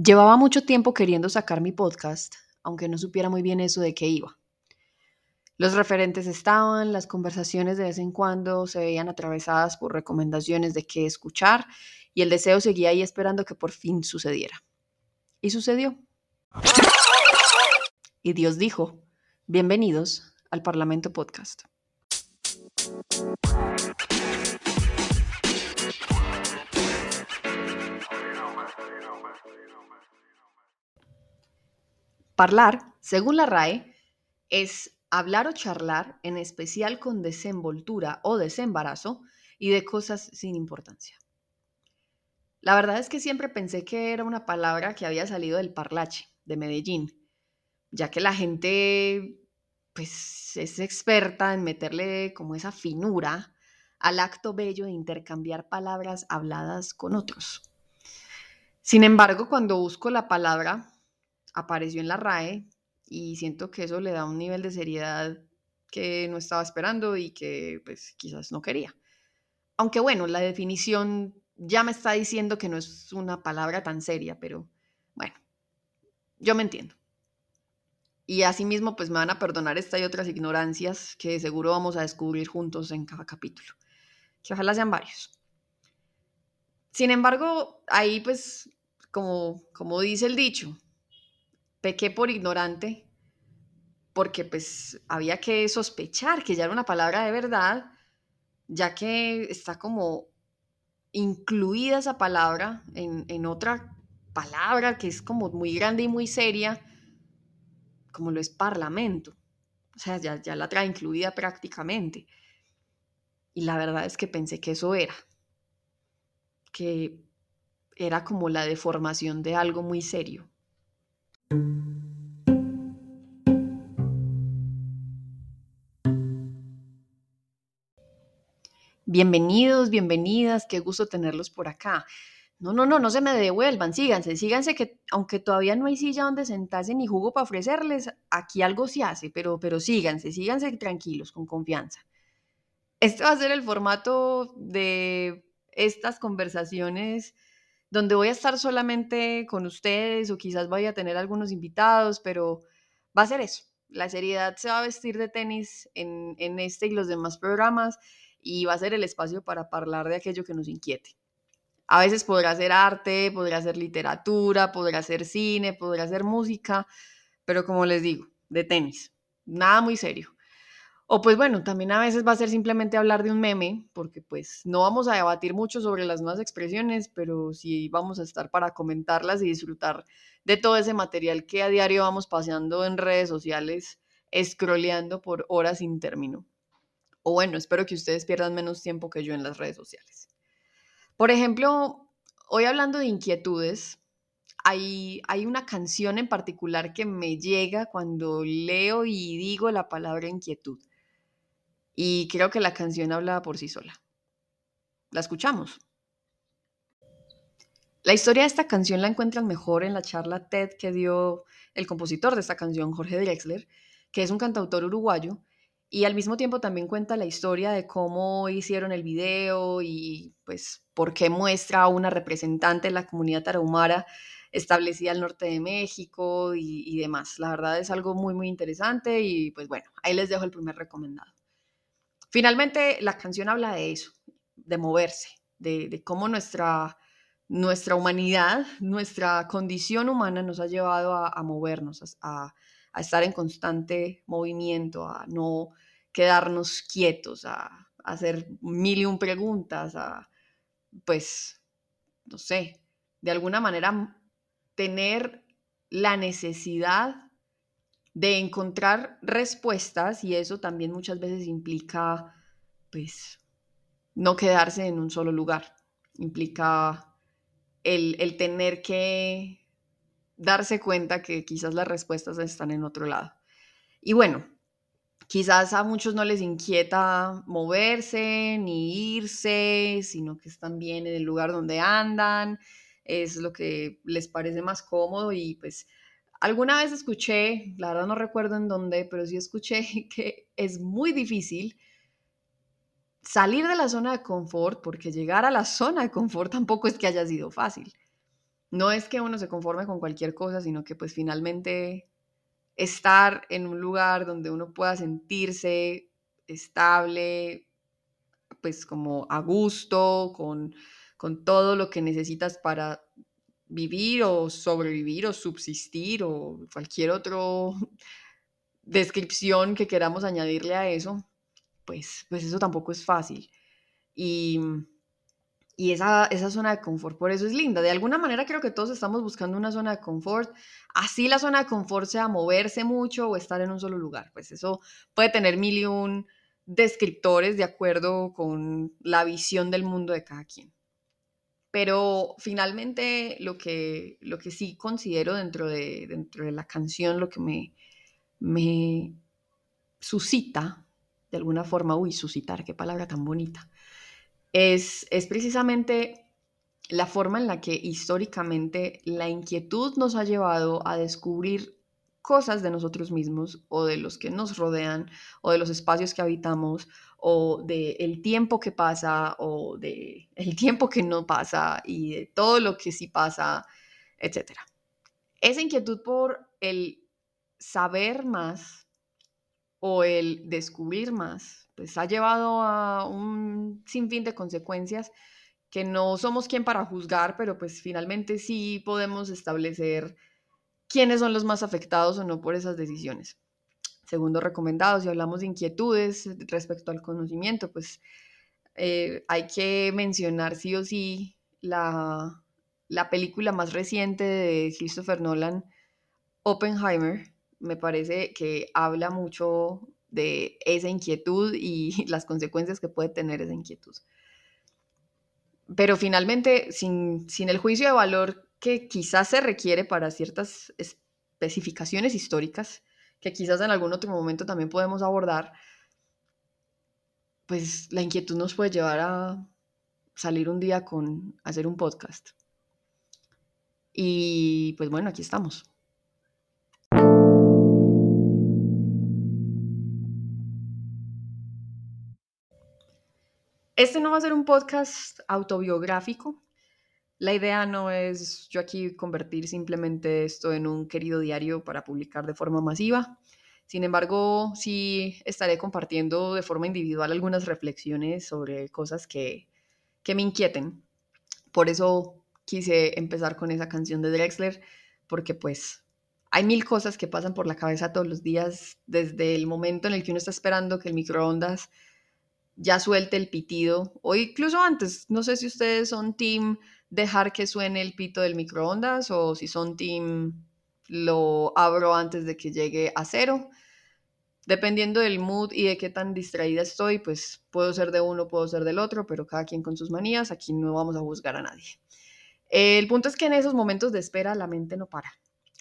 Llevaba mucho tiempo queriendo sacar mi podcast, aunque no supiera muy bien eso de qué iba. Los referentes estaban, las conversaciones de vez en cuando se veían atravesadas por recomendaciones de qué escuchar y el deseo seguía ahí esperando que por fin sucediera. Y sucedió. Y Dios dijo, bienvenidos al Parlamento Podcast. Parlar, según la RAE, es hablar o charlar, en especial con desenvoltura o desembarazo, y de cosas sin importancia. La verdad es que siempre pensé que era una palabra que había salido del parlache, de Medellín, ya que la gente pues es experta en meterle como esa finura al acto bello de intercambiar palabras habladas con otros. Sin embargo, cuando busco la palabra, apareció en la RAE y siento que eso le da un nivel de seriedad que no estaba esperando y que pues quizás no quería. Aunque bueno, la definición ya me está diciendo que no es una palabra tan seria, pero bueno, yo me entiendo. Y asimismo, pues me van a perdonar esta y otras ignorancias que seguro vamos a descubrir juntos en cada capítulo, que ojalá sean varios. Sin embargo, ahí pues, como, como dice el dicho, pequé por ignorante, porque pues había que sospechar que ya era una palabra de verdad, ya que está como incluida esa palabra en, otra palabra que es como muy grande y muy seria, como lo es parlamento. O sea, ya, ya la trae incluida prácticamente. Y la verdad es que pensé que eso era, que era como la deformación de algo muy serio. Bienvenidos, bienvenidas, qué gusto tenerlos por acá. No, no, no, no se me devuelvan, síganse, síganse que aunque todavía no hay silla donde sentarse ni jugo para ofrecerles, aquí algo se hace, pero, pero síganse, síganse tranquilos, con confianza. Este va a ser el formato de estas conversaciones donde voy a estar solamente con ustedes o quizás vaya a tener algunos invitados, pero va a ser eso. La seriedad se va a vestir de tenis en, en este y los demás programas y va a ser el espacio para hablar de aquello que nos inquiete. A veces podrá ser arte, podrá ser literatura, podrá ser cine, podrá ser música, pero como les digo, de tenis, nada muy serio. O pues bueno, también a veces va a ser simplemente hablar de un meme, porque pues no vamos a debatir mucho sobre las nuevas expresiones, pero sí vamos a estar para comentarlas y disfrutar de todo ese material que a diario vamos paseando en redes sociales, scrolleando por horas sin término. O bueno, espero que ustedes pierdan menos tiempo que yo en las redes sociales. Por ejemplo, hoy hablando de inquietudes, hay, hay una canción en particular que me llega cuando leo y digo la palabra inquietud y creo que la canción habla por sí sola. ¿La escuchamos? La historia de esta canción la encuentran mejor en la charla TED que dio el compositor de esta canción, Jorge Drexler, que es un cantautor uruguayo, y al mismo tiempo también cuenta la historia de cómo hicieron el video y pues por qué muestra a una representante de la comunidad tarahumara establecida al norte de México y, y demás. La verdad es algo muy, muy interesante y pues bueno, ahí les dejo el primer recomendado. Finalmente, la canción habla de eso, de moverse, de, cómo nuestra, nuestra humanidad, nuestra condición humana nos ha llevado a, movernos, a, estar en constante movimiento, a no quedarnos quietos, a, hacer mil y un preguntas, a, pues, no sé, de alguna manera tener la necesidad de encontrar respuestas y eso también muchas veces implica, pues, no quedarse en un solo lugar, implica el, el tener que darse cuenta que quizás las respuestas están en otro lado. Y bueno, quizás a muchos no les inquieta moverse ni irse, sino que están bien en el lugar donde andan, es lo que les parece más cómodo y pues Alguna vez escuché, la verdad no recuerdo en dónde, pero sí escuché que es muy difícil salir de la zona de confort, porque llegar a la zona de confort tampoco es que haya sido fácil. no es que uno se conforme con cualquier cosa, sino que pues finalmente estar en un lugar donde uno pueda sentirse estable, pues como a gusto, con, con todo lo que necesitas para vivir o sobrevivir o subsistir o cualquier otra descripción que queramos añadirle a eso, pues, pues eso tampoco es fácil. Y, y esa, esa zona de confort, por eso es linda. De alguna manera creo que todos estamos buscando una zona de confort. Así la zona de confort sea moverse mucho o estar en un solo lugar. Pues eso puede tener mil y un descriptores de acuerdo con la visión del mundo de cada quien. Pero finalmente lo que, lo que sí considero dentro de, dentro de la canción, lo que me, me suscita, de alguna forma, uy, suscitar, qué palabra tan bonita, es, precisamente la forma en la que históricamente la inquietud nos ha llevado a descubrir cosas de nosotros mismos o de los que nos rodean o de los espacios que habitamos o del el tiempo que pasa o de el tiempo que no pasa y de todo lo que sí pasa, etc. Esa inquietud por el saber más o el descubrir más pues ha llevado a un sinfín de consecuencias que no somos quien para juzgar, pero pues finalmente sí podemos establecer quiénes son los más afectados o no por esas decisiones. Segundo recomendado, si hablamos de inquietudes respecto al conocimiento, pues eh, hay que mencionar sí o sí la, la película más reciente de Christopher Nolan, Oppenheimer. Me parece que habla mucho de esa inquietud y las consecuencias que puede tener esa inquietud. Pero finalmente, sin, el juicio de valor que quizás se requiere para ciertas especificaciones históricas, que quizás en algún otro momento también podemos abordar, pues la inquietud nos puede llevar a salir un día con hacer un podcast. Y pues bueno, aquí estamos. Este no va a ser un podcast autobiográfico. La idea no es yo aquí convertir simplemente esto en un querido diario para publicar de forma masiva. Sin embargo, sí estaré compartiendo de forma individual algunas reflexiones sobre cosas que, que me inquieten. Por eso quise empezar con esa canción de Drexler, porque pues hay mil cosas que pasan por la cabeza todos los días, desde el momento en el que uno está esperando que el microondas ya suelte el pitido, o incluso antes, no sé si ustedes son team dejar que suene el pito del microondas o si son team lo abro antes de que llegue a cero. Dependiendo del mood y de qué tan distraída estoy, pues puedo ser de uno, puedo ser del otro, pero cada quien con sus manías, aquí no vamos a juzgar a nadie. El punto es que en esos momentos de espera la mente no para,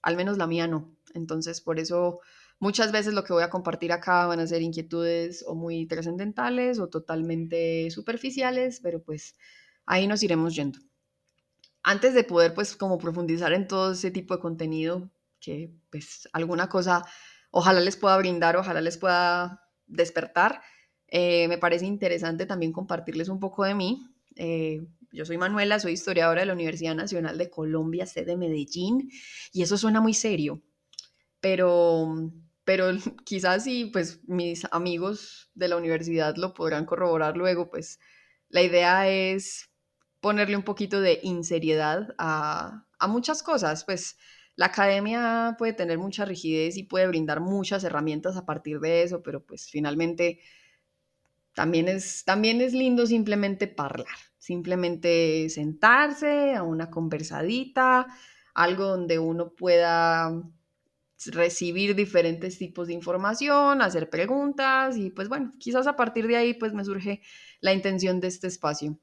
al menos la mía no. Entonces, por eso Muchas veces lo que voy a compartir acá van a ser inquietudes o muy trascendentales o totalmente superficiales, pero pues ahí nos iremos yendo. Antes de poder pues como profundizar en todo ese tipo de contenido, que pues alguna cosa ojalá les pueda brindar, ojalá les pueda despertar, eh, me parece interesante también compartirles un poco de mí. Eh, yo soy Manuela, soy historiadora de la Universidad Nacional de Colombia, sede Medellín, y eso suena muy serio, pero pero quizás si pues mis amigos de la universidad lo podrán corroborar luego, pues la idea es ponerle un poquito de inseriedad a, muchas cosas, pues la academia puede tener mucha rigidez y puede brindar muchas herramientas a partir de eso, pero pues finalmente también es, también es lindo simplemente hablar, simplemente sentarse a una conversadita, algo donde uno pueda recibir diferentes tipos de información, hacer preguntas y pues bueno, quizás a partir de ahí pues me surge la intención de este espacio.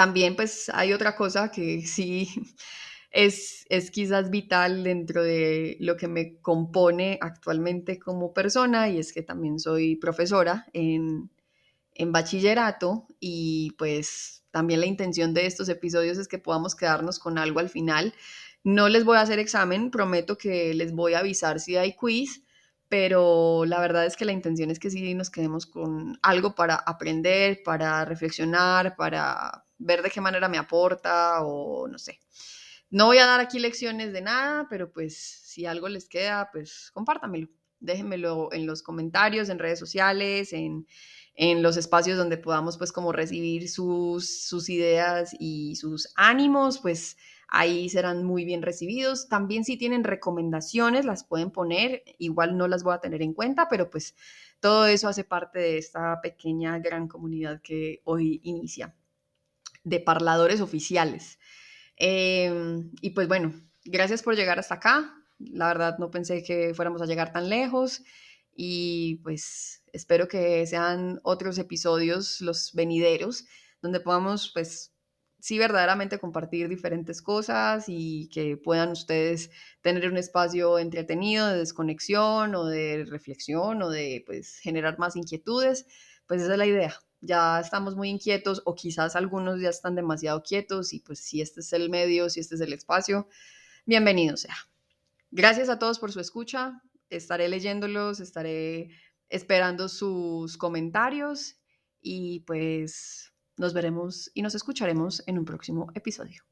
También pues hay otra cosa que sí es, es quizás vital dentro de lo que me compone actualmente como persona y es que también soy profesora en, en bachillerato y pues también la intención de estos episodios es que podamos quedarnos con algo al final. No les voy a hacer examen, prometo que les voy a avisar si hay quiz, pero la verdad es que la intención es que sí nos quedemos con algo para aprender, para reflexionar, para ver de qué manera me aporta o no sé. No voy a dar aquí lecciones de nada, pero pues si algo les queda, pues compártamelo. Déjenmelo en los comentarios, en redes sociales, en, en los espacios donde podamos pues como recibir sus, sus ideas y sus ánimos, pues ahí serán muy bien recibidos. También si tienen recomendaciones, las pueden poner, igual no las voy a tener en cuenta, pero pues todo eso hace parte de esta pequeña gran comunidad que hoy inicia de parladores oficiales. Em, y pues bueno, gracias por llegar hasta acá. La verdad no pensé que fuéramos a llegar tan lejos y pues espero que sean otros episodios los venideros donde podamos pues sí verdaderamente compartir diferentes cosas y que puedan ustedes tener un espacio entretenido de desconexión o de reflexión o de pues generar más inquietudes, pues esa es la idea. Ya estamos muy inquietos o quizás algunos ya están demasiado quietos y pues si este es el medio, si este es el espacio, bienvenido sea. Gracias a todos por su escucha. Estaré leyéndolos, estaré esperando sus comentarios y pues nos veremos y nos escucharemos en un próximo episodio.